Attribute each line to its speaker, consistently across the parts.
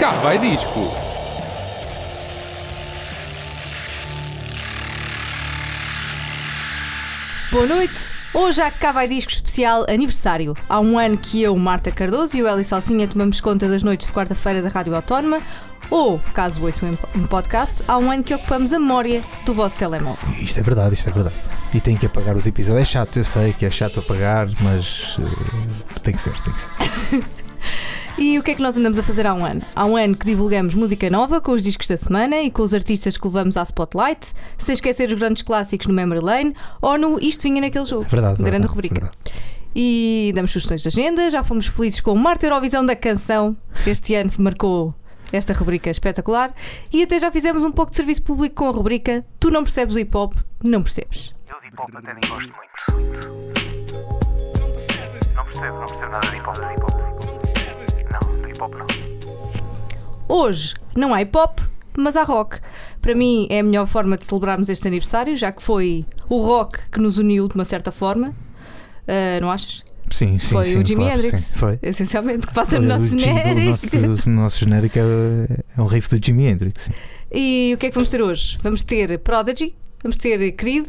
Speaker 1: Cá vai disco.
Speaker 2: Boa noite! Hoje há cá vai disco especial aniversário. Há um ano que eu, Marta Cardoso e o Eli Salsinha tomamos conta das noites de quarta-feira da Rádio Autónoma. Ou, caso ouçam um podcast, há um ano que ocupamos a memória do vosso telemóvel.
Speaker 3: Isto é verdade, isto é verdade. E tem que apagar os episódios. É chato, eu sei que é chato apagar, mas uh, tem que ser, tem que ser.
Speaker 2: E o que é que nós andamos a fazer há um ano? Há um ano que divulgamos música nova com os discos da semana e com os artistas que levamos à Spotlight, sem esquecer os grandes clássicos no Memory Lane ou no Isto Vinha naquele jogo.
Speaker 3: Verdade,
Speaker 2: Grande
Speaker 3: verdade,
Speaker 2: rubrica.
Speaker 3: verdade.
Speaker 2: E damos sugestões de agenda, já fomos felizes com o Marta Eurovisão da Canção, este ano marcou esta rubrica espetacular, e até já fizemos um pouco de serviço público com a rubrica Tu não percebes o hip hop, não percebes.
Speaker 4: Eu de hip hop até nem gosto muito. Não percebo, não percebo nada de hip hop. De hip -hop. Não.
Speaker 2: Hoje não há hip hop, mas há rock. Para mim é a melhor forma de celebrarmos este aniversário, já que foi o rock que nos uniu de uma certa forma. Ah, não achas?
Speaker 3: Sim, sim,
Speaker 2: foi
Speaker 3: sim,
Speaker 2: o Jimi
Speaker 3: claro,
Speaker 2: Hendrix.
Speaker 3: sim, foi.
Speaker 2: Essencialmente, que passa no nosso genérico.
Speaker 3: O nosso, o nosso genérico é, é um riff do Jimi Hendrix. sim.
Speaker 2: E o que é que vamos ter hoje? Vamos ter Prodigy, vamos ter Creed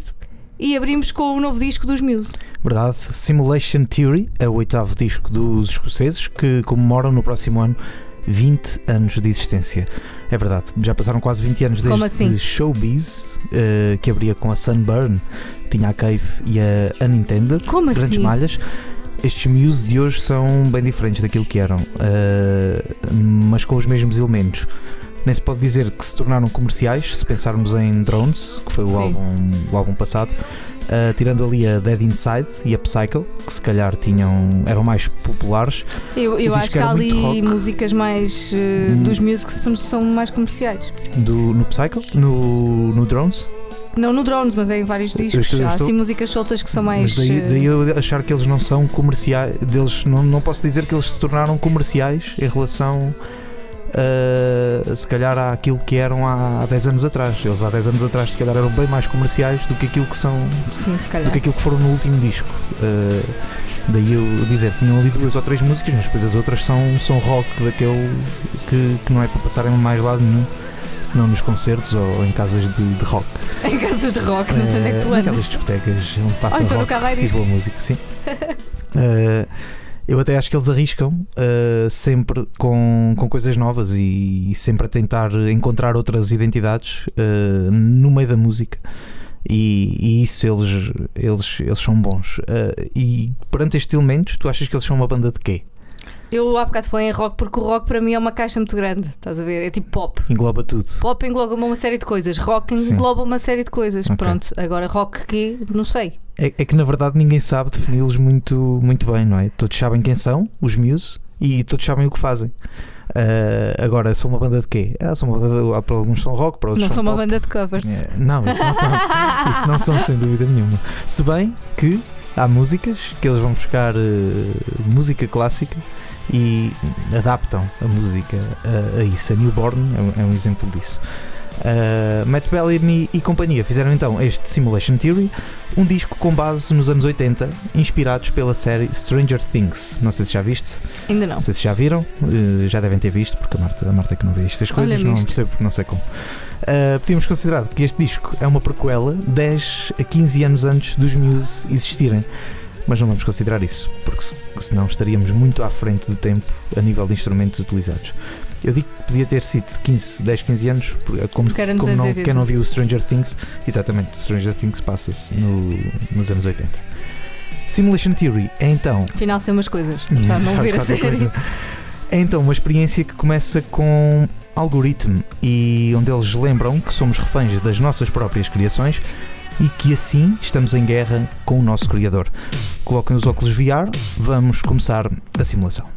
Speaker 2: e abrimos com o novo disco dos Muse.
Speaker 3: Verdade, Simulation Theory é o oitavo disco dos escoceses que comemoram no próximo ano 20 anos de existência. É verdade, já passaram quase 20 anos desde
Speaker 2: assim?
Speaker 3: Showbiz, eh, que abria com a Sunburn, tinha a Cave e a Unintended,
Speaker 2: Como
Speaker 3: grandes
Speaker 2: assim?
Speaker 3: malhas. Estes Muse de hoje são bem diferentes daquilo que eram, eh, mas com os mesmos elementos. Nem se pode dizer que se tornaram comerciais, se pensarmos em Drones, que foi o,
Speaker 2: Sim.
Speaker 3: álbum, o álbum passado, Uh, tirando ali a Dead Inside e a Psycho, que se calhar tinham, eram mais populares.
Speaker 2: Eu,
Speaker 3: Eu
Speaker 2: acho
Speaker 3: que
Speaker 2: há ali músicas mais
Speaker 3: Hum.
Speaker 2: dos que são, são mais comerciais.
Speaker 3: Do, no Psycho, no, no Drones.
Speaker 2: Não no Drones, mas é em vários discos. Há assim músicas soltas que são mais.
Speaker 3: Mas daí,
Speaker 2: eh,
Speaker 3: daí eu achar que eles não são comerciais. Deles, não, não posso dizer que eles se tornaram comerciais em relação. Uh, se calhar àquilo que eram há, há 10 anos atrás. Eles há 10 anos atrás, se calhar, eram bem mais comerciais do que aquilo que são
Speaker 2: Sim, se
Speaker 3: do que aquilo que foram no último disco. Uh, daí eu dizer, tinham ali duas ou três músicas, mas depois as outras são, são rock daquele que, que não é para passar em mais lado nenhum, senão nos concertos ou em casas de, de rock.
Speaker 2: Em casas de rock, não sei onde é que tu
Speaker 3: Uh,
Speaker 2: andas.
Speaker 3: Naquelas discotecas onde passa
Speaker 2: Ou então
Speaker 3: rock e boa música, sim. Uh, eu até acho que eles arriscam uh, sempre com, com coisas novas e, e sempre a tentar encontrar outras identidades uh, no meio da música. E, e isso eles, eles, eles são bons. Uh, e perante estes elementos, tu achas que eles são uma banda de quê?
Speaker 2: Eu há bocado falei em rock porque o rock para mim é uma caixa muito grande. Estás a ver? É tipo pop.
Speaker 3: Engloba tudo.
Speaker 2: Pop engloba uma série de coisas, rock
Speaker 3: Sim.
Speaker 2: engloba uma série de coisas.
Speaker 3: Ok.
Speaker 2: Pronto, agora rock quê? Não sei.
Speaker 3: É, é que na verdade ninguém sabe defini-los muito, muito bem, não é? Todos sabem quem são, os Muse, e todos sabem o que fazem. Uh, agora, são uma banda de quê? Ah, são uma banda de, para alguns são rock, para outros
Speaker 2: não
Speaker 3: são
Speaker 2: sou uma banda de covers.
Speaker 3: É, não, isso não, são, isso não são sem dúvida nenhuma. Se bem que há músicas que eles vão buscar eh, música clássica e adaptam a música a, a isso. A Newborn é um, é um exemplo disso. Uh, Matt Bellamy e companhia fizeram então este Simulation Theory, um disco com base nos anos 80, inspirados pela série Stranger Things. Não sei se já viste,
Speaker 2: Ainda não.
Speaker 3: não sei se já viram, eh, já devem ter visto, porque a Marta, a Marta é que não vê estas coisas, não
Speaker 2: isto.
Speaker 3: percebo não sei como. Uh, podíamos considerar que este disco é uma prequela 10 a 15 anos antes dos Muse existirem. Mas não vamos considerar isso, porque se- senão estaríamos muito à frente do tempo a nível de instrumentos utilizados. Eu digo que podia ter sido de 15, 10, 15 anos, porque como, como não,
Speaker 2: 80.
Speaker 3: quem não viu o Stranger Things, exatamente, o Stranger Things passa-se no- nos anos 80. Simulation Theory é então
Speaker 2: Afinal, sei umas coisas. Apesar de não a série.
Speaker 3: coisa. É então uma experiência que começa com algoritmo e onde eles lembram que somos reféns das nossas próprias criações e que assim estamos em guerra com o nosso criador. Coloquem os óculos VR, vamos começar a simulação.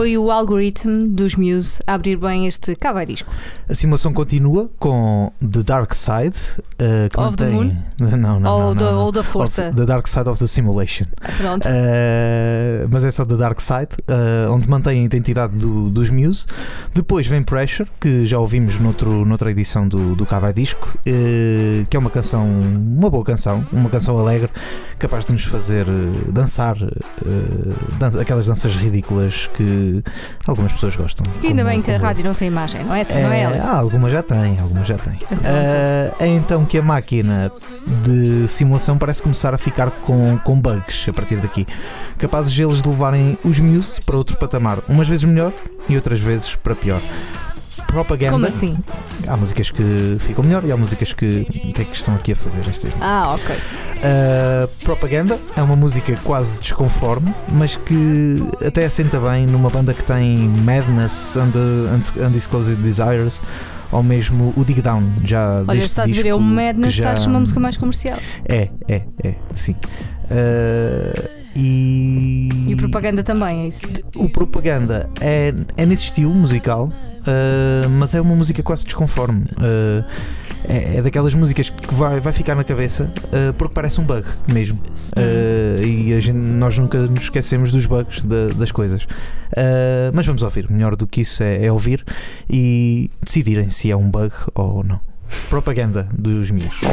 Speaker 2: Foi o algoritmo dos Muse a abrir bem este cá vai disco.
Speaker 3: A simulação continua com The Dark Side, uh, que
Speaker 2: Of the
Speaker 3: mantém. Não, não,
Speaker 2: ou,
Speaker 3: não,
Speaker 2: da,
Speaker 3: não, não.
Speaker 2: ou da força.
Speaker 3: Of the Dark Side of the Simulation.
Speaker 2: Pronto.
Speaker 3: Uh, mas é só The Dark Side, uh, onde mantém a identidade do- dos Muse. Depois vem Pressure, que já ouvimos noutro, noutra edição do, do Cava Disco, uh, que é uma canção, uma boa canção, uma canção alegre, capaz de nos fazer dançar dan- aquelas danças ridículas que algumas pessoas gostam.
Speaker 2: E ainda
Speaker 3: como-
Speaker 2: bem que a
Speaker 3: como-
Speaker 2: rádio não tem imagem, não é? Essa não é ela.
Speaker 3: ah, algumas já têm, algumas já têm. Ah, é então que a máquina de simulação parece começar a ficar com, com bugs a partir daqui, capazes eles de levarem os Muse para outro patamar, umas vezes melhor e outras vezes para pior. Propaganda.
Speaker 2: Como assim?
Speaker 3: Há músicas que ficam melhor e há músicas que. O que é que estão aqui a fazer estas
Speaker 2: Ah, ok.
Speaker 3: Uh, Propaganda é uma música quase desconforme, mas que até assenta bem numa banda que tem Madness the Undisclosed Desires ou mesmo o Dig Down. Já
Speaker 2: Olha, estás a ver,
Speaker 3: disco
Speaker 2: é o Madness,
Speaker 3: já...
Speaker 2: acho uma música mais comercial.
Speaker 3: É, é, é, sim. Uh, e.
Speaker 2: E propaganda também, é isso.
Speaker 3: O Propaganda é, é nesse estilo musical, uh, mas é uma música quase desconforme. Uh, é, é daquelas músicas que vai, vai ficar na cabeça uh, porque parece um bug mesmo. Uh, e gente, nós nunca nos esquecemos dos bugs da- das coisas. Mas vamos ouvir. Melhor do que isso é, é ouvir e decidirem se é um bug ou não. Propaganda dos Muse.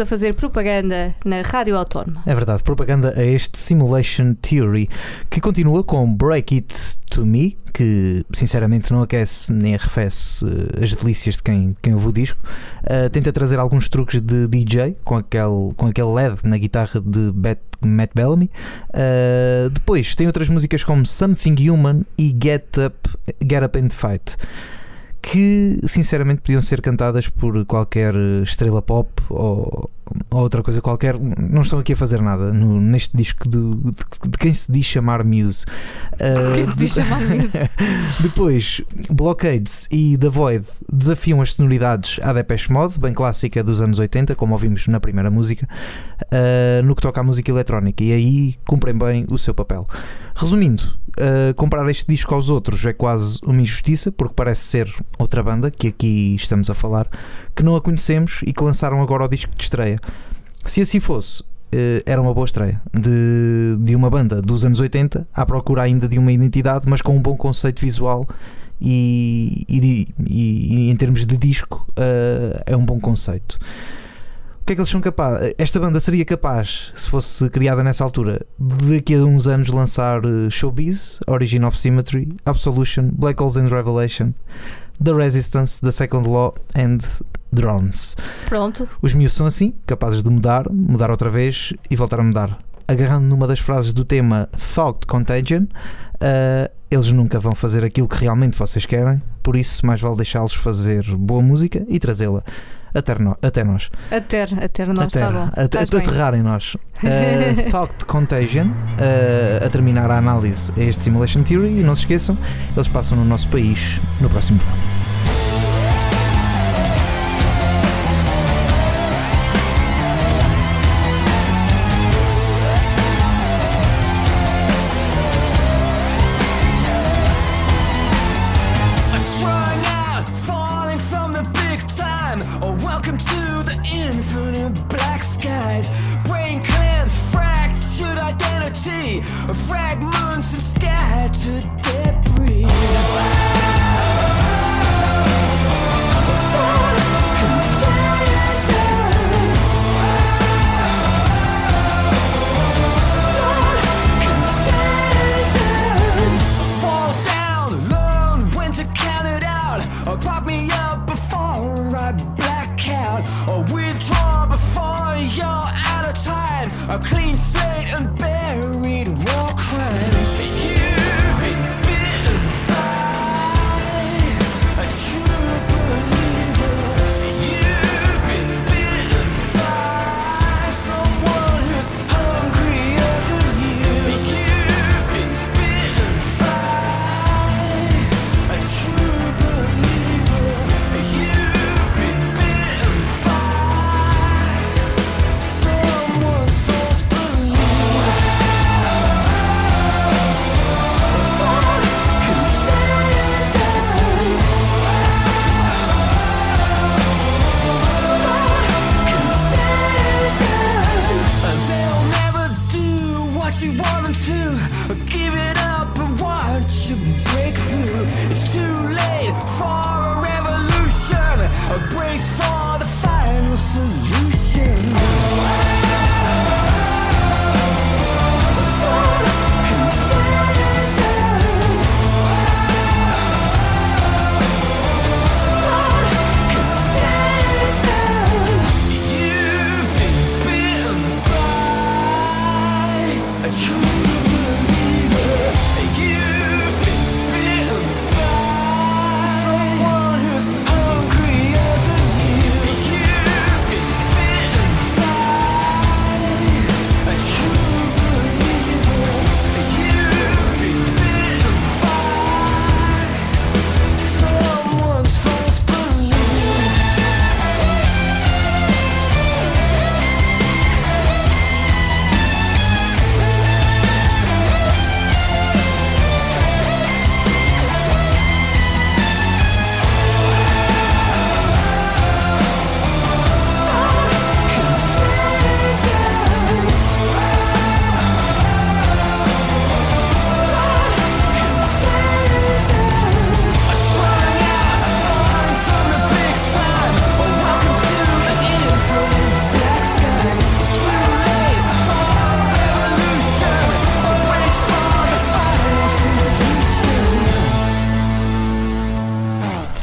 Speaker 1: A
Speaker 2: fazer propaganda na Rádio Autónoma.
Speaker 3: É verdade, propaganda a este Simulation Theory que continua com Break It to Me, que sinceramente não aquece nem arrefece eh, as delícias de quem, quem ouve o disco. Uh, tenta trazer alguns truques de DJ com aquele, com aquele LED na guitarra de Bet, Matt Bellamy. Uh, depois tem outras músicas como Something Human e Get Up, Get Up and Fight. Que sinceramente podiam ser cantadas por qualquer estrela pop ou, ou outra coisa qualquer. Não estão aqui a fazer nada no- neste disco do- de, de quem se diz chamar Muse. Uh,
Speaker 2: Quem se diz chamar Muse?
Speaker 3: depois, Blockades e The Void desafiam as sonoridades à Depeche Mode, bem clássica dos anos 80, como ouvimos na primeira música, uh, no que toca à música eletrónica, e aí cumprem bem o seu papel. Resumindo, uh, comparar este disco aos outros é quase uma injustiça, porque parece ser outra banda, que aqui estamos a falar, que não a conhecemos e que lançaram agora o disco de estreia. Se assim fosse, eh, era uma boa estreia de, de uma banda dos anos 80 à procura ainda de uma identidade, mas com um bom conceito visual e, e, e- e em termos de disco eh, é um bom conceito. O que é que eles são capazes? Esta banda seria capaz, se fosse criada nessa altura, de daqui a uns anos lançar eh, Showbiz, Origin of Symmetry, Absolution, Black Holes and Revelation, The Resistance, The Second Law and Drones.
Speaker 2: Pronto.
Speaker 3: Os miúdos são assim, capazes de mudar, mudar outra vez e voltar a mudar. Agarrando numa das frases do tema Thought Contagion, ah, eles nunca vão fazer aquilo que realmente vocês querem, por isso mais vale deixá-los fazer boa música e trazê-la até, no- até nós.
Speaker 2: Até, até nós,
Speaker 3: até,
Speaker 2: está bom.
Speaker 3: até, até aterrar em nós. Ah, Thought Contagion, ah, a terminar a análise a este Simulation Theory, e não se esqueçam, eles passam no nosso país no próximo verão.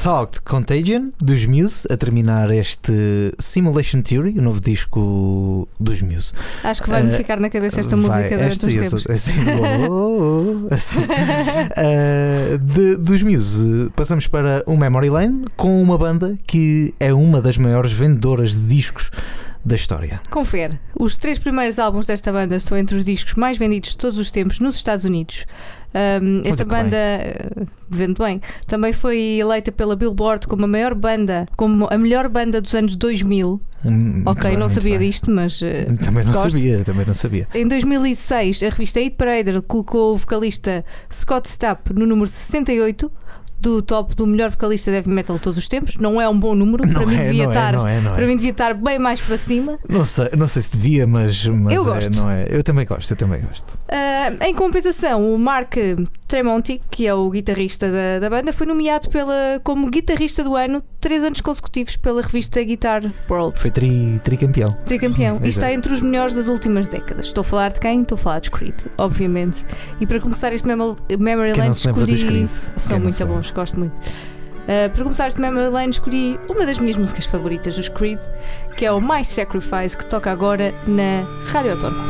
Speaker 3: Talked Contagion dos Muse a terminar este Simulation Theory, o novo disco dos Muse.
Speaker 2: Acho que vai-me
Speaker 3: Eh,
Speaker 2: ficar na cabeça esta
Speaker 3: Vai,
Speaker 2: música durante uns tempos.
Speaker 3: assim, oh, oh, oh, assim. Uh, de- dos Muse, passamos para o Memory Lane com uma banda que é uma das maiores vendedoras de discos da história.
Speaker 2: Confere, os três primeiros álbuns desta banda estão entre os discos mais vendidos de todos os tempos nos Estados Unidos. Um, esta
Speaker 3: que bem.
Speaker 2: banda eh, vende bem. Também foi eleita pela Billboard como a maior banda, como a melhor banda dos anos 2000.
Speaker 3: Hum,
Speaker 2: ok, não sabia
Speaker 3: bem.
Speaker 2: disto, mas eh,
Speaker 3: Também não
Speaker 2: Gosto.
Speaker 3: sabia, também não sabia.
Speaker 2: Em 2006, a revista Hit Parader colocou o vocalista Scott Stapp no número 68 do top do melhor vocalista de heavy metal de todos os tempos. Não é um bom número, para mim
Speaker 3: é,
Speaker 2: devia
Speaker 3: é,
Speaker 2: estar.
Speaker 3: é, é.
Speaker 2: Para mim devia estar bem mais para cima.
Speaker 3: Não sei, não sei se devia, mas, mas
Speaker 2: Eu gosto.
Speaker 3: não é. Eu também gosto, eu também gosto.
Speaker 2: Ah, em compensação, o Mark Tremonti, que é o guitarrista da, da banda, foi nomeado pela, como guitarrista do ano três anos consecutivos pela revista Guitar World.
Speaker 3: Foi tri, tricampeão.
Speaker 2: Tricampeão.
Speaker 3: Hum,
Speaker 2: e está
Speaker 3: exato.
Speaker 2: entre os melhores das últimas décadas. Estou a falar de quem? Estou a falar dos Creed, obviamente. E para começar este Memo- Memory
Speaker 3: Quem
Speaker 2: Lane
Speaker 3: não se lembra dos
Speaker 2: escolhi. São muito bons, gosto muito. Uh, para começar este Memory Lane escolhi uma das minhas músicas favoritas dos Creed, que é o My Sacrifice, que toca agora na Rádio Autónoma.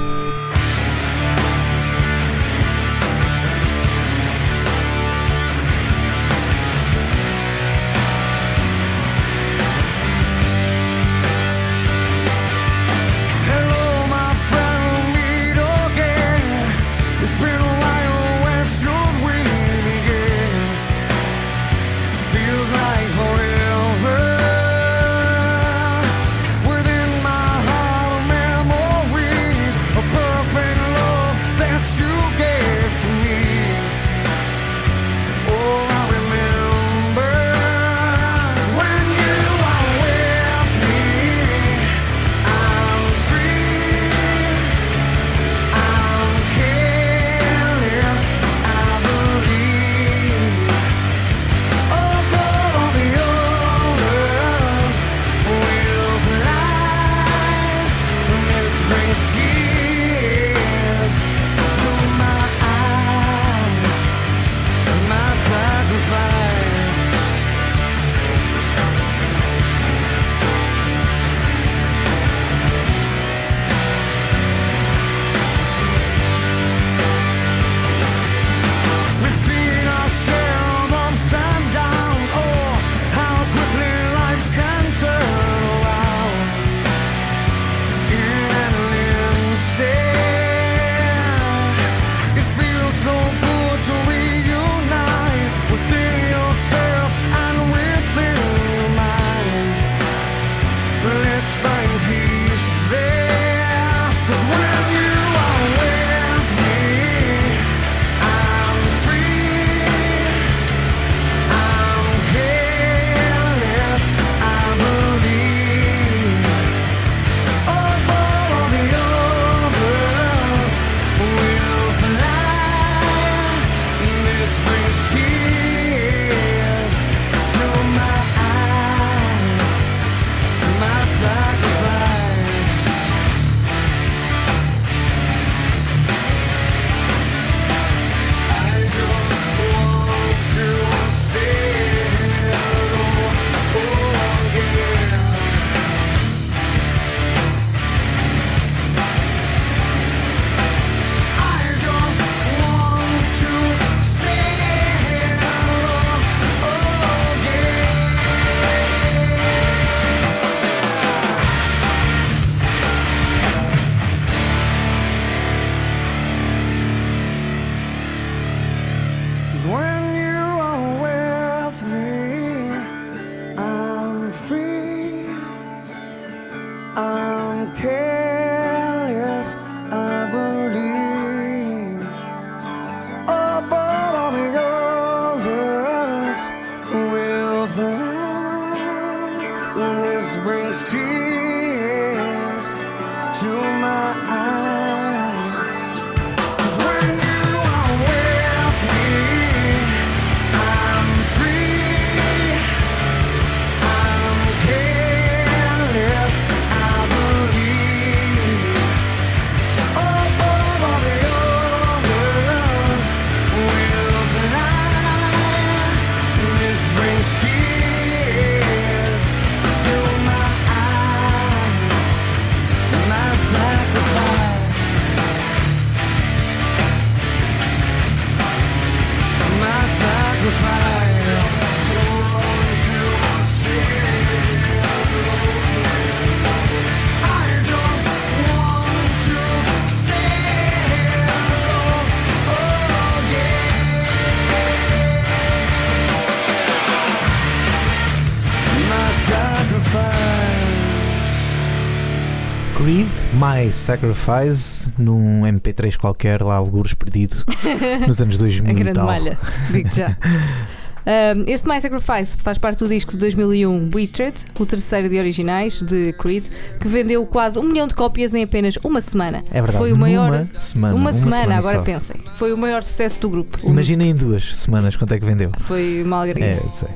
Speaker 5: My Sacrifice
Speaker 3: num MP3 qualquer lá, algures perdido nos anos 2000
Speaker 6: A
Speaker 3: e
Speaker 6: grande
Speaker 3: tal.
Speaker 6: malha, digo já. Um, este My Sacrifice faz parte do disco de 2001 Withered, o terceiro de originais de Creed, que vendeu quase um milhão de cópias em apenas uma semana.
Speaker 3: É verdade,
Speaker 6: Foi o maior.
Speaker 3: numa semana.
Speaker 6: uma, semana, agora
Speaker 3: só.
Speaker 6: pensem. Foi o maior sucesso do grupo.
Speaker 3: Imagina em duas semanas quanto é que vendeu.
Speaker 6: Foi uma alegria.
Speaker 3: É, sei.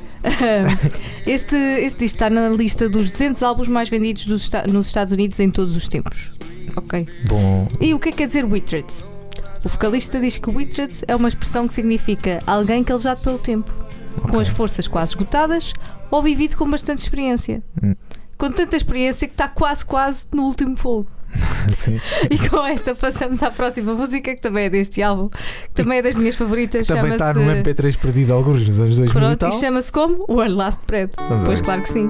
Speaker 6: este, este disco está na lista dos 200 álbuns mais vendidos dos nos Estados Unidos em todos os tempos. Ok.
Speaker 3: Bom,
Speaker 6: E o que é que quer dizer Withered? O vocalista diz que Withered é uma expressão que significa alguém calejado pelo tempo, com
Speaker 3: ok.
Speaker 6: as forças quase esgotadas ou vivido com bastante experiência.
Speaker 3: Hum.
Speaker 6: Com tanta experiência que está quase, quase no último fogo.
Speaker 3: Sim.
Speaker 6: E com esta passamos à próxima música, que também é deste álbum, que também é das minhas favoritas.
Speaker 3: Também está no MP3 perdido alguns nos anos 2000 e
Speaker 6: Pronto,
Speaker 3: tal.
Speaker 6: e chama-se como? One Last Bread.
Speaker 3: Vamos
Speaker 6: Pois
Speaker 3: ver.
Speaker 6: claro que sim.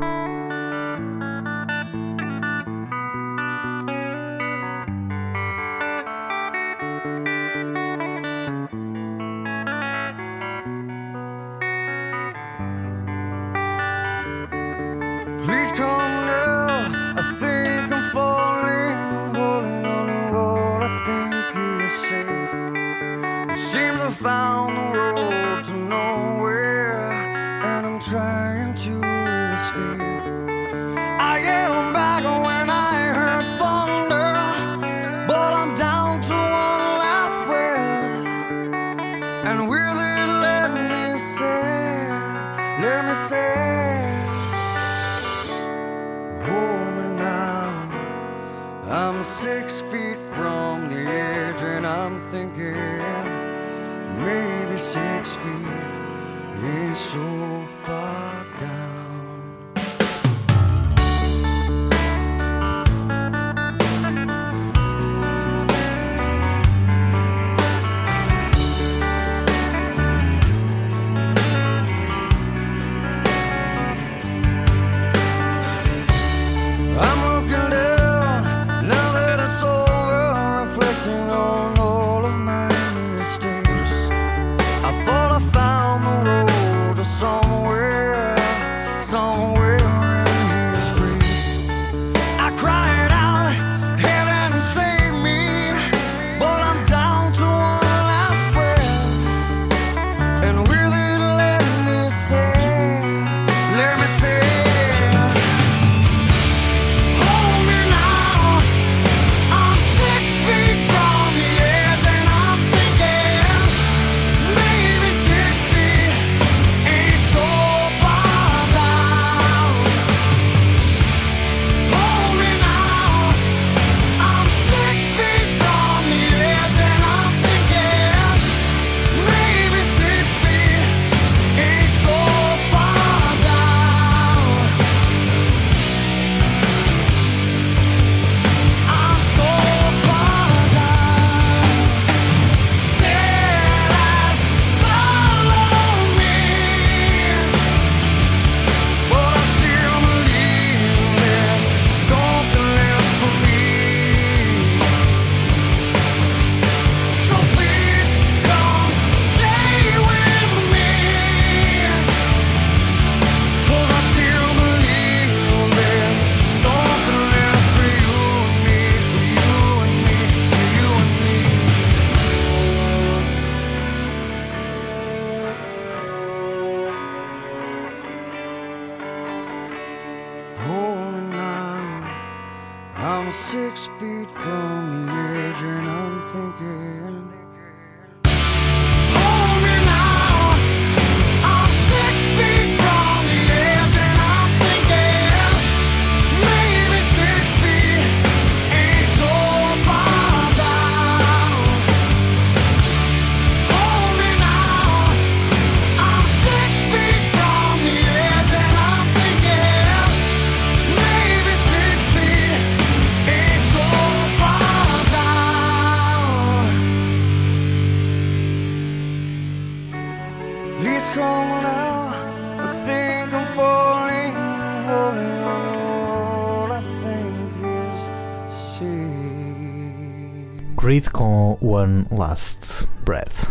Speaker 3: One Last Breath.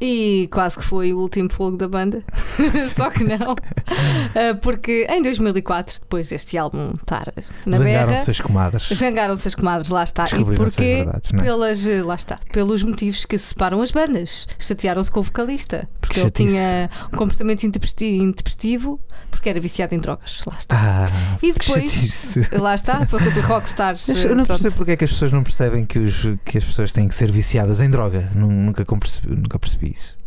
Speaker 6: E quase que foi o último fogo da banda.
Speaker 2: Só que não. Ah, porque em 2004, depois deste álbum estar na berra,
Speaker 3: Zangaram-se as comadres.
Speaker 2: Zangaram-se as comadres, lá está. E porquê?
Speaker 3: verdades, é?
Speaker 2: Pelas, eh, lá está, pelos motivos que separam as bandas. Chatearam-se com o vocalista, porque
Speaker 3: Que
Speaker 2: ele tinha um comportamento intempesti- intempestivo, porque era viciado em drogas. Lá está.
Speaker 3: Ah,
Speaker 2: E depois-
Speaker 3: chatice.
Speaker 2: Lá está, foi Rockstars.
Speaker 3: Eu não
Speaker 2: pronto.
Speaker 3: percebo porque é que as pessoas não percebem que, os, que as pessoas têm que ser viciadas em droga. Nu- Nunca, nunca percebi isso.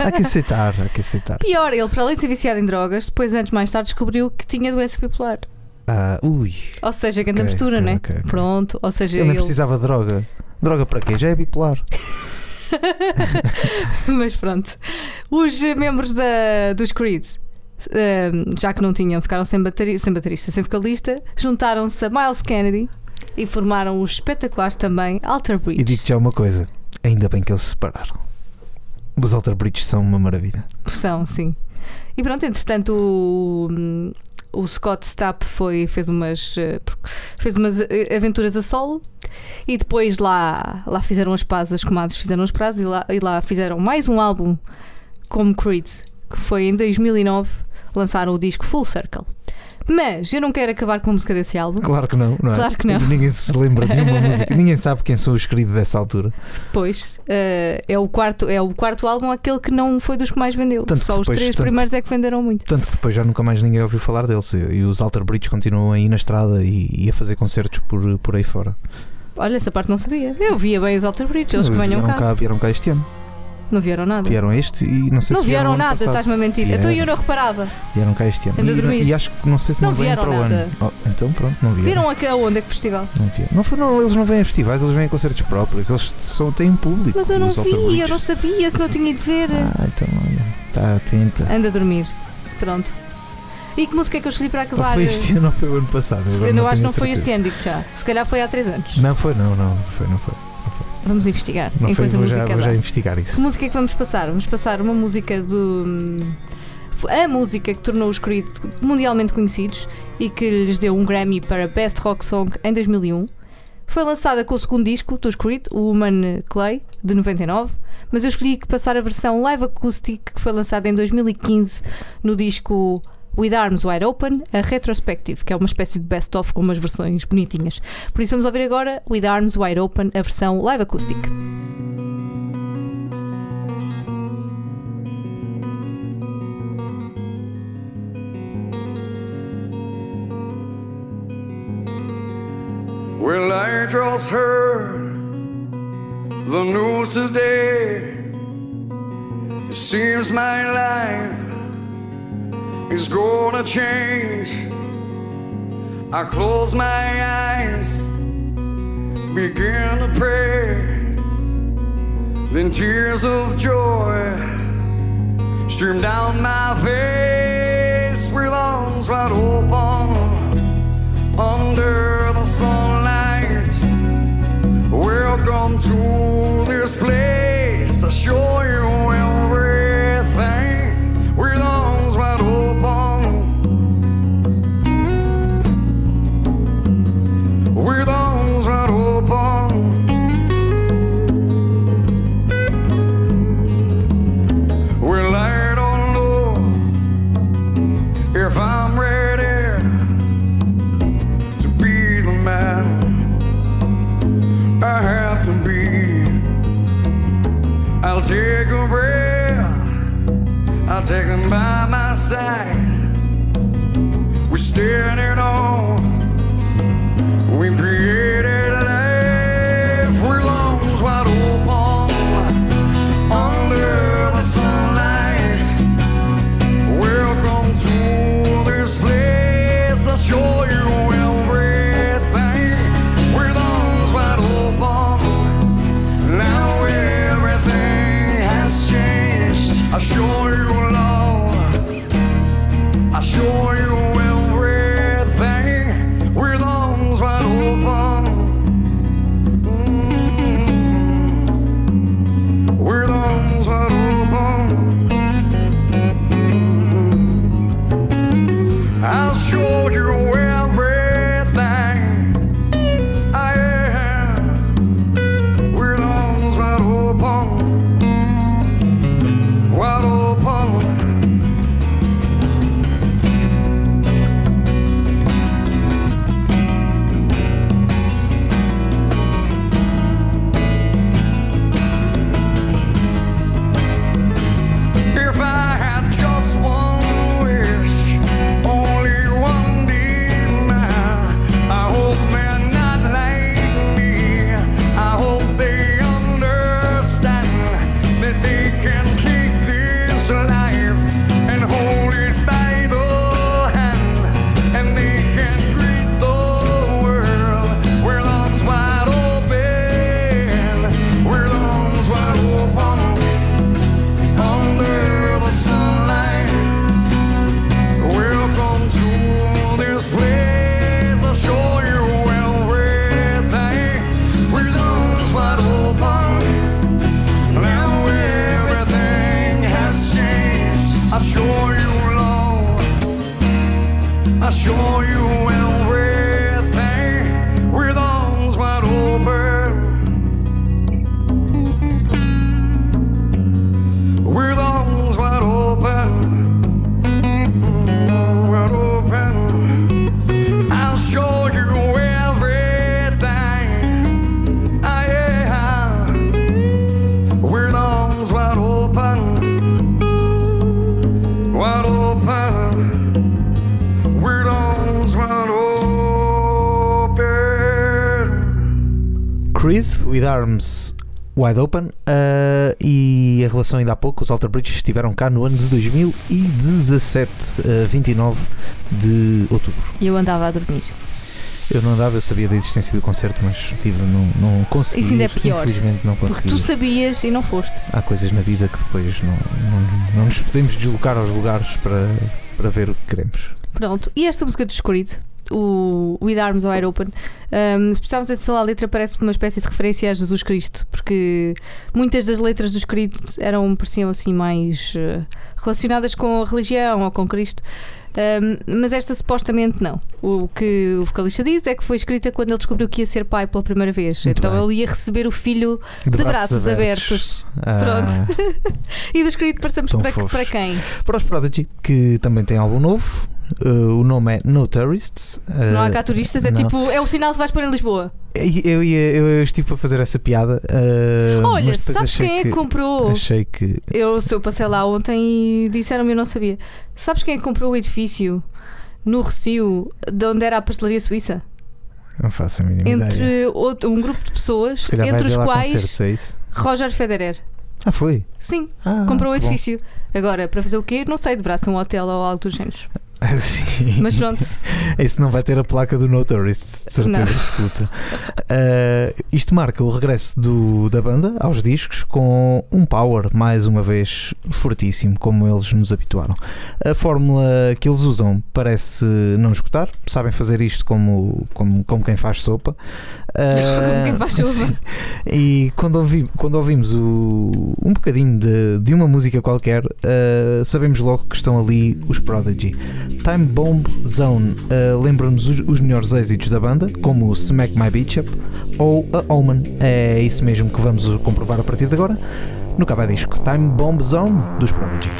Speaker 3: É há que aceitar, há que aceitar.
Speaker 2: Pior, ele, para além de ser viciado em drogas, depois, anos mais tarde, descobriu que tinha doença bipolar.
Speaker 3: Ah, ui,
Speaker 2: Ou seja, grande
Speaker 3: Ok,
Speaker 2: mistura,
Speaker 3: ok,
Speaker 2: né?
Speaker 3: ok, ok.
Speaker 2: Pronto, ou seja,
Speaker 3: ele nem
Speaker 2: ele.
Speaker 3: precisava de droga. Droga para quê? Já é bipolar.
Speaker 2: Mas pronto. Os membros da, dos Creed, ehm, já que não tinham, ficaram sem, bateri sem baterista, sem vocalista, juntaram-se a Miles Kennedy e formaram os espetaculares também Alter Bridge.
Speaker 3: E digo-te já uma coisa: ainda bem que eles se separaram. Os Alter Bridges são uma maravilha.
Speaker 2: São, sim. E pronto, entretanto, o, o Scott Stapp foi, fez, umas, eh, fez umas eh, aventuras a solo e depois lá, lá fizeram as pazes, as comadres fizeram as pazes e lá, e lá fizeram mais um álbum como Creed, que foi em 2009, lançaram o disco Full Circle. Mas eu não quero acabar com a música desse álbum,
Speaker 3: Claro que não, não é?
Speaker 2: Claro que não.
Speaker 3: Ninguém se lembra de uma música, ninguém sabe quem sou os queridos dessa altura.
Speaker 2: pois eh, é, o quarto, é o quarto álbum, aquele que não foi dos que mais vendeu.
Speaker 3: Tanto
Speaker 2: Só os
Speaker 3: depois-
Speaker 2: três
Speaker 3: tanto-
Speaker 2: primeiros é que venderam muito.
Speaker 3: Tanto que depois já nunca mais ninguém ouviu falar deles. E os Alter Bridges continuam aí na estrada e, e a fazer concertos por, por aí fora.
Speaker 2: Olha, essa parte não sabia. Eu via bem os Alter Bridge, eles que venham
Speaker 3: vieram
Speaker 2: cá.
Speaker 3: Vieram cá este ano.
Speaker 2: Não vieram nada.
Speaker 3: Vieram este e não sei
Speaker 2: não
Speaker 3: se vieram
Speaker 2: vieram nada, estás-me a mentir.
Speaker 3: Vieram.
Speaker 2: Então eu não reparava.
Speaker 3: Vieram cá este ano. E, e acho que não sei se
Speaker 2: Não
Speaker 3: não, vêm
Speaker 2: vieram
Speaker 3: para o
Speaker 2: nada.
Speaker 3: ano. Oh, então pronto, não vieram.
Speaker 2: Viram aqui aonde é que festival?
Speaker 3: Não, vieram. não, não, eles não vêm a festivais, eles vêm a concertos próprios. Eles só têm público.
Speaker 2: Mas eu não vi, eu não sabia, se não tinha ido ver.
Speaker 3: Ah, então olha, está atenta.
Speaker 2: Anda a dormir. Pronto. E que música é que eu escolhi para
Speaker 3: Não
Speaker 2: acabar?
Speaker 3: foi este ano ou foi o ano passado?
Speaker 2: Se- eu acho que não
Speaker 3: a
Speaker 2: foi este
Speaker 3: certeza.
Speaker 2: ano, digo já. Se calhar foi há 3 anos.
Speaker 3: Não foi, não, não, não foi, não foi.
Speaker 2: Vamos investigar.
Speaker 3: Não
Speaker 2: enquanto a
Speaker 3: vou já,
Speaker 2: música
Speaker 3: vou já investigar
Speaker 2: Que
Speaker 3: isso.
Speaker 2: música é que vamos passar? Vamos passar uma música do. hum, A música que tornou os Creed mundialmente conhecidos e que lhes deu um Grammy para Best Rock Song em 2001. Foi lançada com o segundo disco dos Creed, o Human Clay, de 99, mas eu escolhi que passar a versão live acoustic que foi lançada em 2015 no disco With Arms Wide Open, a Retrospective, que é uma espécie de best-of com umas versões bonitinhas. Por isso vamos ouvir agora With Arms Wide Open, a versão live acoustic.
Speaker 6: Well, I just heard the news today. It seems my life is gonna change. I close my eyes, begin to pray. Then tears of joy stream down my face with arms wide open under the sunlight. Welcome to this place. I show you everything taken by my side. We're staring at all. Wide Open,
Speaker 3: uh, e a relação ainda há pouco, os Alter Bridge estiveram cá no ano de 2017, uh, 29 de outubro.
Speaker 2: E eu andava a dormir.
Speaker 3: Eu não andava, eu sabia da existência do concerto, mas tive, não, não consegui.
Speaker 2: Isso ainda é pior.
Speaker 3: Infelizmente não
Speaker 2: Porque
Speaker 3: consegui.
Speaker 2: tu sabias e não foste.
Speaker 3: Há coisas na vida que depois não, não, não nos podemos deslocar aos lugares para, para ver o que queremos.
Speaker 2: Pronto, e esta música dos Creed, o With Arms Wide Open, um, se prestarmos atenção à letra, parece uma espécie de referência a Jesus Cristo, porque muitas das letras dos Creed eram, pareciam assim mais eh, relacionadas com a religião ou com Cristo. Um, mas esta supostamente não. O que o vocalista diz é que foi escrita quando ele descobriu que ia ser pai pela primeira vez.
Speaker 3: Muito
Speaker 2: então
Speaker 3: bem.
Speaker 2: ele ia receber o filho de, braços, abertos.
Speaker 3: Ah,
Speaker 2: E dos Creed passamos
Speaker 3: Tão
Speaker 2: para,
Speaker 3: fofos.
Speaker 2: para quem?
Speaker 3: para os Prodigy, que também tem álbum novo. Uh, o nome é No Tourists. uh,
Speaker 2: Não há cá turistas, é
Speaker 3: não.
Speaker 2: tipo, é o sinal que vais pôr em Lisboa.
Speaker 3: E Eu, ia, eu estive para fazer essa piada. uh,
Speaker 2: Olha, sabes quem é que
Speaker 3: que
Speaker 2: comprou?
Speaker 3: Achei que.
Speaker 2: Eu, eu passei lá ontem e disseram-me eu não sabia. Sabes quem é que comprou o edifício no Recio, de onde era a pastelaria suíça?
Speaker 3: Não faço a mínima ideia.
Speaker 2: Entre outro- um grupo de pessoas, entre os quais
Speaker 3: é?
Speaker 2: Roger Federer.
Speaker 3: Ah, foi?
Speaker 2: Sim,
Speaker 3: Ah,
Speaker 2: comprou o
Speaker 3: que bom.
Speaker 2: edifício. Agora, para fazer o quê? Não sei, deverá ser um hotel ou algo do género.
Speaker 3: Sim.
Speaker 2: Mas pronto,
Speaker 3: Esse não vai ter a placa do No Tourists, de certeza
Speaker 2: Não.
Speaker 3: absoluta. Uh, isto marca o regresso do- da banda aos discos com um power, mais uma vez, fortíssimo, como eles nos habituaram. A fórmula que eles usam parece não escutar, sabem fazer isto como, como, como quem faz sopa. Uh,
Speaker 2: Como quem faz sopa.
Speaker 3: E quando, ouvi- quando ouvimos o- um bocadinho de, de uma música qualquer, uh, sabemos logo que estão ali os Prodigy. Time Bomb Zone uh, lembra-nos os, os melhores êxitos da banda, como o Smack My Beach Up ou a Omen. É isso mesmo que vamos comprovar a partir de agora no Cava Disco. Time Bomb Zone dos Prodigy.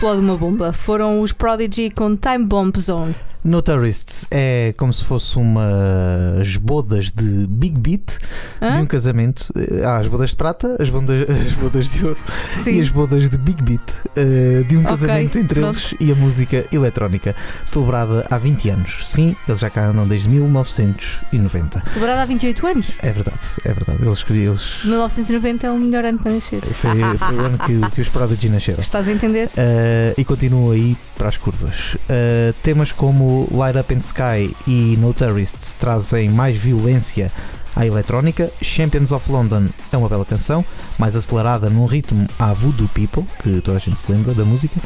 Speaker 2: Explode uma bomba. Foram os Prodigy com Time Bomb Zone.
Speaker 3: No Tourists é como se fosse umas bodas de Big Beat
Speaker 2: Hã?
Speaker 3: de um casamento. Há as bodas de prata, as bodas, as bodas de ouro
Speaker 2: Sim.
Speaker 3: e as bodas de Big Beat eh, de um casamento entre
Speaker 2: pronto.
Speaker 3: eles e a música eletrónica, celebrada há 20 anos. Sim, eles já cá andam desde 1990.
Speaker 2: Celebrado há 28 anos.
Speaker 3: É verdade, é verdade. Eles, eles
Speaker 2: 1990 é o melhor ano para nascer.
Speaker 3: foi, foi o ano que, que os Prodigy nasceram.
Speaker 2: Estás a entender?
Speaker 3: Uh, e continua aí para as curvas. Uh, temas como Light Up in Sky e No Terrorists trazem mais violência à eletrónica. Champions of London é uma bela canção, mais acelerada num ritmo à Voodoo People, que toda a gente se lembra da música.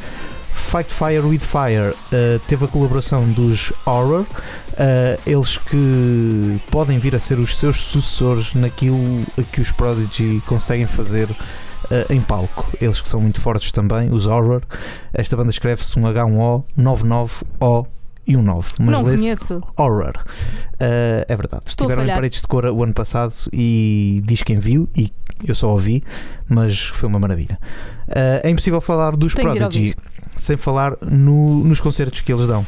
Speaker 3: Fight Fire with Fire uh, teve a colaboração dos Horror, uh, eles que podem vir a ser os seus sucessores naquilo que os Prodigy conseguem fazer uh, em palco. Eles que são muito fortes também, os Horror. Esta banda escreve-se um H1O, 99O e um 9. Mas
Speaker 2: Não conheço.
Speaker 3: Horror. Uh, é verdade.
Speaker 2: Estou
Speaker 3: Estiveram em paredes de cor o ano passado e diz quem viu, e eu só ouvi, mas foi uma maravilha. Uh, é impossível falar dos
Speaker 2: Tenho
Speaker 3: Prodigy sem falar no- nos concertos que eles dão.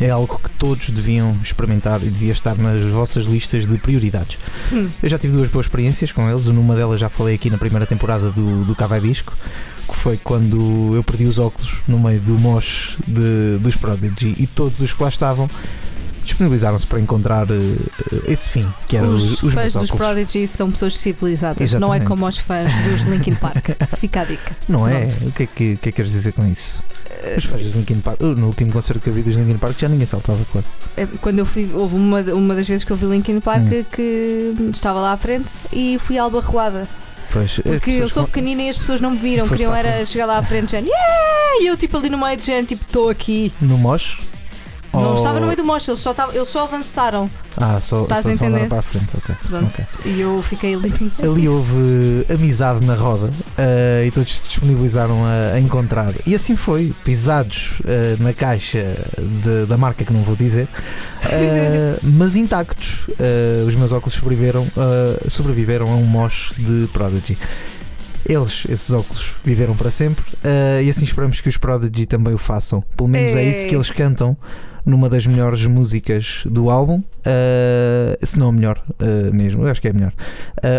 Speaker 3: É algo que todos deviam experimentar e devia estar nas vossas listas de prioridades.
Speaker 2: Hum.
Speaker 3: Eu já tive duas boas experiências com eles. Numa delas já falei aqui na primeira temporada do, do Cavai Disco, que foi quando eu perdi os óculos no meio do mosh de, dos Prodigy e todos os que lá estavam disponibilizaram-se para encontrar eh, esse fim, que eram
Speaker 2: Os,
Speaker 3: os,
Speaker 2: fãs dos. Prodigy são pessoas civilizadas, não é
Speaker 3: Exatamente.
Speaker 2: como os fãs dos Linkin Park. Fica a dica.
Speaker 3: Não é?
Speaker 2: Pronto.
Speaker 3: O que é que, que é que queres dizer com isso? Os fãs dos Linkin Park, no último concerto que eu vi dos Linkin Park já ninguém saltava quase.
Speaker 2: É, Quando eu fui, houve uma, uma das vezes que eu vi Linkin Park
Speaker 3: Hum.
Speaker 2: que estava lá à frente e fui alba roada.
Speaker 3: Pois, as
Speaker 2: Porque eu sou pequenina e as pessoas não me viram,
Speaker 3: Foste
Speaker 2: queriam
Speaker 3: para a
Speaker 2: era chegar lá à frente, gente, yeah! e eu tipo ali no meio de gente, tipo, estou aqui.
Speaker 3: No
Speaker 2: Não
Speaker 3: Ou-
Speaker 2: estava no meio do mocho, eles só, eles só avançaram.
Speaker 3: Ah, só,
Speaker 2: Estás
Speaker 3: só,
Speaker 2: a
Speaker 3: para a frente, ok.
Speaker 2: Pronto.
Speaker 3: ok.
Speaker 2: E eu fiquei ali.
Speaker 3: Ali houve amizade na roda eh, e todos se disponibilizaram a, a encontrar. E assim foi, pisados eh, na caixa de- da marca que não vou dizer, eh, mas intactos. Os meus óculos sobreviveram, sobreviveram a um mosh de Prodigy. Eles, esses óculos, viveram para sempre e assim esperamos que os Prodigy também o façam. Pelo menos é isso que
Speaker 2: Ei.
Speaker 3: eles cantam numa das melhores músicas do álbum, eh, se não a melhor eh, mesmo, eu acho que é a melhor.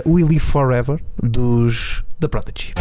Speaker 3: Uh, We Live Forever dos The Prodigy.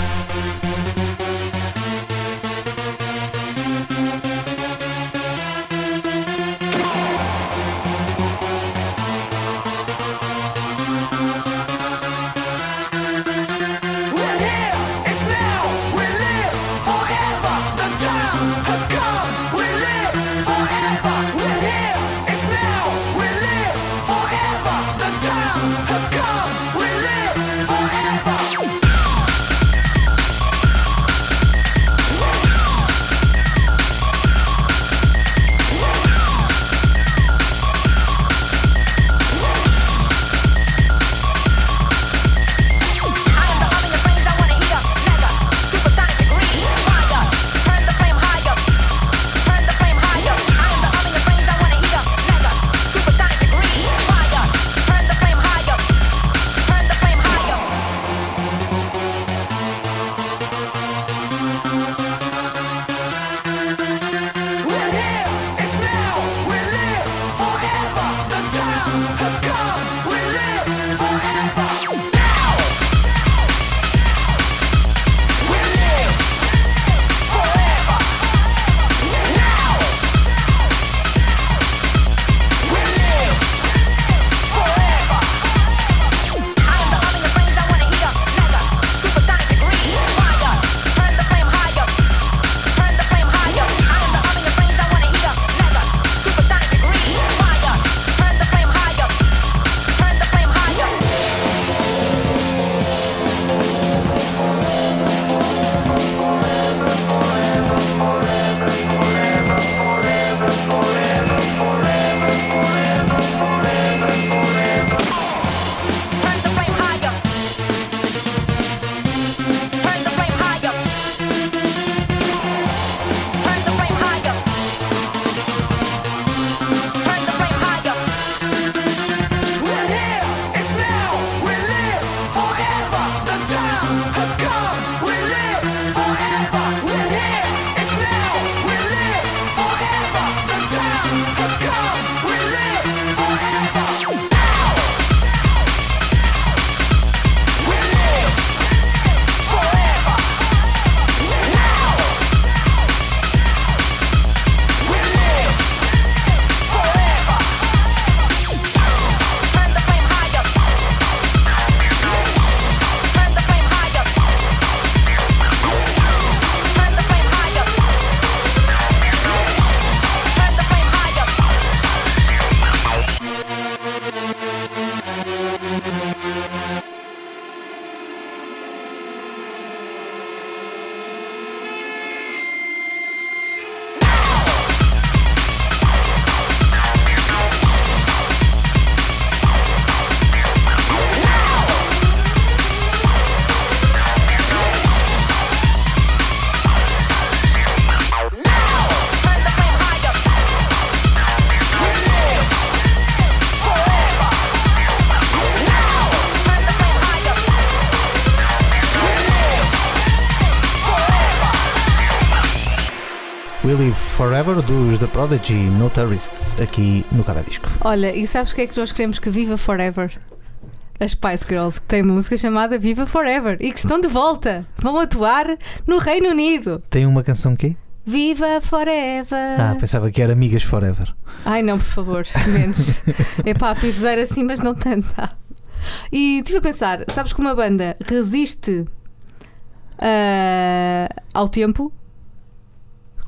Speaker 5: We Live Forever
Speaker 3: dos The Prodigy No Tourists aqui no Cada Disco.
Speaker 2: Olha, e sabes o que é que nós queremos que viva forever? As Spice Girls, que têm uma música chamada Viva Forever e que estão de volta. Vão atuar no Reino Unido.
Speaker 3: Tem uma canção que
Speaker 2: Viva Forever!
Speaker 3: Ah, pensava que era Amigas Forever.
Speaker 2: Ai não, por favor, menos. é pá, pirzar assim, mas não tanto. Ah. E estive a pensar, sabes que uma banda resiste ah, ao tempo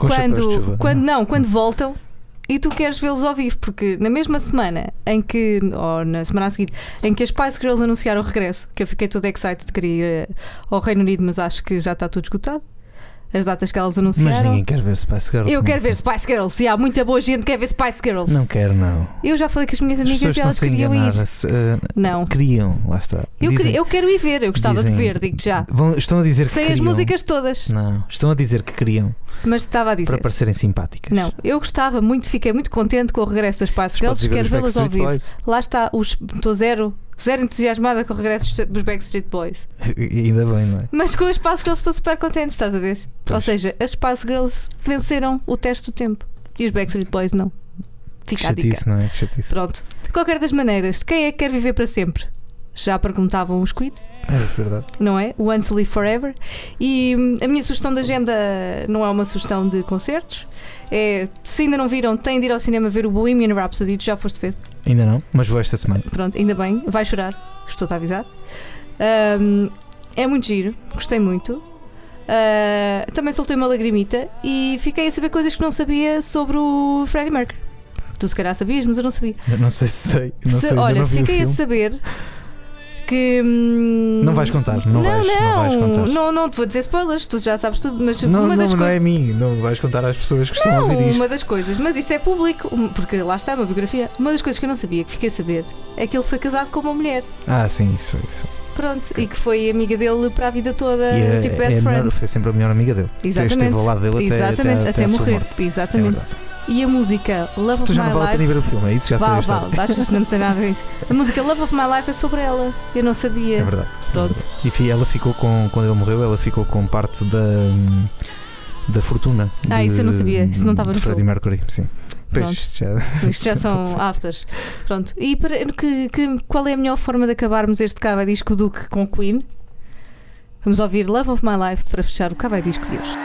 Speaker 3: Com
Speaker 2: quando, quando não, quando voltam e tu queres vê-los ao vivo, porque na mesma semana em que, ou na semana a seguir, em que as Spice Girls anunciaram o regresso, que eu fiquei toda excited de querer ir eh, ao Reino Unido, mas acho que já está tudo esgotado. As datas que elas
Speaker 3: Mas
Speaker 2: anunciaram.
Speaker 3: ninguém quer ver Spice Girls.
Speaker 2: Eu quero
Speaker 3: tem.
Speaker 2: ver Spice Girls. Se há muita boa gente que quer ver Spice Girls.
Speaker 3: Não quero, não.
Speaker 2: Eu já falei com as minhas
Speaker 3: As
Speaker 2: amigas
Speaker 3: pessoas
Speaker 2: e elas queriam ir.
Speaker 3: eh,
Speaker 2: Não.
Speaker 3: queriam, lá está.
Speaker 2: Eu,
Speaker 3: Dizem-
Speaker 2: eu quero ir ver, eu gostava
Speaker 3: dizem-
Speaker 2: de ver, digo já.
Speaker 3: vão- estão a dizer que
Speaker 2: Sei as músicas todas,
Speaker 3: Não, estão a dizer que queriam
Speaker 2: mas estava a
Speaker 3: para
Speaker 2: dizer.
Speaker 3: parecerem simpáticas.
Speaker 2: Não, eu gostava muito, fiquei muito contente com o regresso das Spice
Speaker 3: Mas
Speaker 2: Girls, quero vê-las ao vivo. Lá está, os- estou zero, zero entusiasmada com o regresso dos Backstreet Boys.
Speaker 3: Ainda bem, não é?
Speaker 2: Mas com as Spice Girls estou super contente, estás a ver? Ou
Speaker 3: Pois.
Speaker 2: seja, as Spice Girls venceram o teste do tempo e os Backstreet Boys não.
Speaker 3: Que
Speaker 2: Fica a dica.
Speaker 3: chatice, não é? Que chatice.
Speaker 2: Pronto. De qualquer das maneiras, quem é que quer viver para sempre? Já perguntavam os Queen.
Speaker 3: É verdade.
Speaker 2: não é? O Once Live Forever. E hum, a minha sugestão de agenda não é uma sugestão de concertos. É, se ainda não viram, têm de ir ao cinema ver o Bohemian Rhapsody. Tu já foste ver?
Speaker 3: Ainda não, mas vou esta semana.
Speaker 2: Pronto, ainda bem. Vai chorar. Estou-te a avisar. Hum, é muito giro. Gostei muito. Ah, também soltei uma lagrimita e fiquei a saber coisas que não sabia sobre o Freddie Mercury. Tu se calhar sabias, mas eu não sabia.
Speaker 3: Eu Não sei se sei. Não
Speaker 2: Se-
Speaker 3: sei,
Speaker 2: olha, fiquei a saber que. hum,
Speaker 3: Não vais contar, não, vais, não vais contar.
Speaker 2: Não, não te vou dizer spoilers, tu já sabes tudo, mas
Speaker 3: Não,
Speaker 2: uma
Speaker 3: não,
Speaker 2: das
Speaker 3: não é a mim, não vais contar às pessoas que estão a
Speaker 2: Não,
Speaker 3: ouvir isto.
Speaker 2: uma das coisas, mas isso é público, porque lá está uma biografia. Uma das coisas que eu não sabia, que fiquei a saber, é que ele foi casado com uma mulher.
Speaker 3: Ah, sim, isso foi isso.
Speaker 2: Pronto, e que foi amiga dele para a vida toda,
Speaker 3: E é,
Speaker 2: tipo
Speaker 3: é
Speaker 2: best
Speaker 3: melhor-
Speaker 2: friend.
Speaker 3: foi sempre a melhor amiga dele.
Speaker 2: Exatamente.
Speaker 3: Esteve ao lado dele até,
Speaker 2: Exatamente,
Speaker 3: até,
Speaker 2: até,
Speaker 3: a sua
Speaker 2: morrer.
Speaker 3: É
Speaker 2: Exatamente.
Speaker 3: verdade.
Speaker 2: E a música Love
Speaker 3: Tu
Speaker 2: of
Speaker 3: já
Speaker 2: My
Speaker 3: não vale a pena
Speaker 2: Life.
Speaker 3: ver o filme, é isso? Já
Speaker 2: Vale,
Speaker 3: história.
Speaker 2: vale, achas que não tem nada a ver isso? A música Love of My Life é sobre ela. Eu não sabia.
Speaker 3: É verdade.
Speaker 2: Pronto.
Speaker 3: E ela ficou com, quando ele morreu, ela ficou com parte da, da fortuna.
Speaker 2: Ah,
Speaker 3: de-
Speaker 2: isso eu não sabia, isso não estava no
Speaker 3: de Freddie. Mercury, sim. Pois, já,
Speaker 2: Isto já são afters. Pronto. E para, que, que- qual é a melhor forma de acabarmos este Cava Disco Duque com Queen? Vamos ouvir Love of My Life para fechar o Cava Disco de hoje.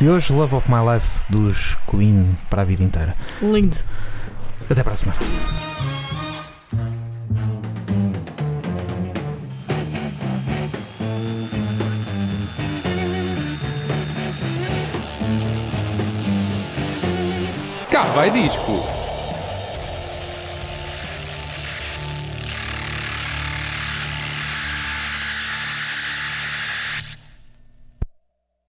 Speaker 3: De hoje, Love of My Life dos Queen para a vida inteira.
Speaker 2: Lindo.
Speaker 3: Até para a semana.
Speaker 7: Cá vai disco.